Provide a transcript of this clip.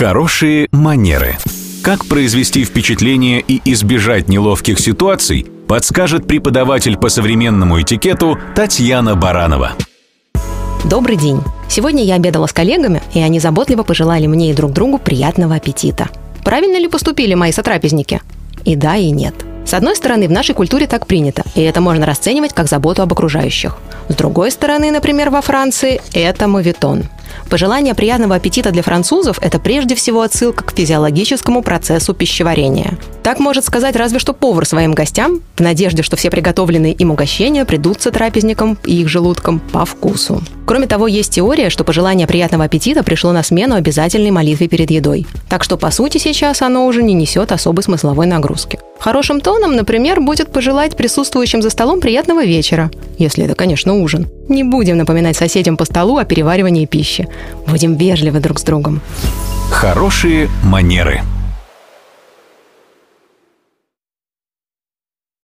Хорошие манеры. Как произвести впечатление и избежать неловких ситуаций, подскажет преподаватель по современному этикету Татьяна Баранова. Добрый день. Сегодня я обедала с коллегами, и они заботливо пожелали мне и друг другу приятного аппетита. Правильно ли поступили мои сотрапезники? И да, и нет. С одной стороны, в нашей культуре так принято, и это можно расценивать как заботу об окружающих. С другой стороны, например, во Франции это мовитон. Пожелание приятного аппетита для французов – это прежде всего отсылка к физиологическому процессу пищеварения. Так может сказать разве что повар своим гостям, в надежде, что все приготовленные им угощения придутся трапезникам и их желудкам по вкусу. Кроме того, есть теория, что пожелание приятного аппетита пришло на смену обязательной молитве перед едой. Так что, по сути, сейчас оно уже не несет особой смысловой нагрузки. Хорошим тоном, например, будет пожелать присутствующим за столом приятного вечера, если это, конечно, ужин. Не будем напоминать соседям по столу о переваривании пищи. Будем вежливы друг с другом. Хорошие манеры.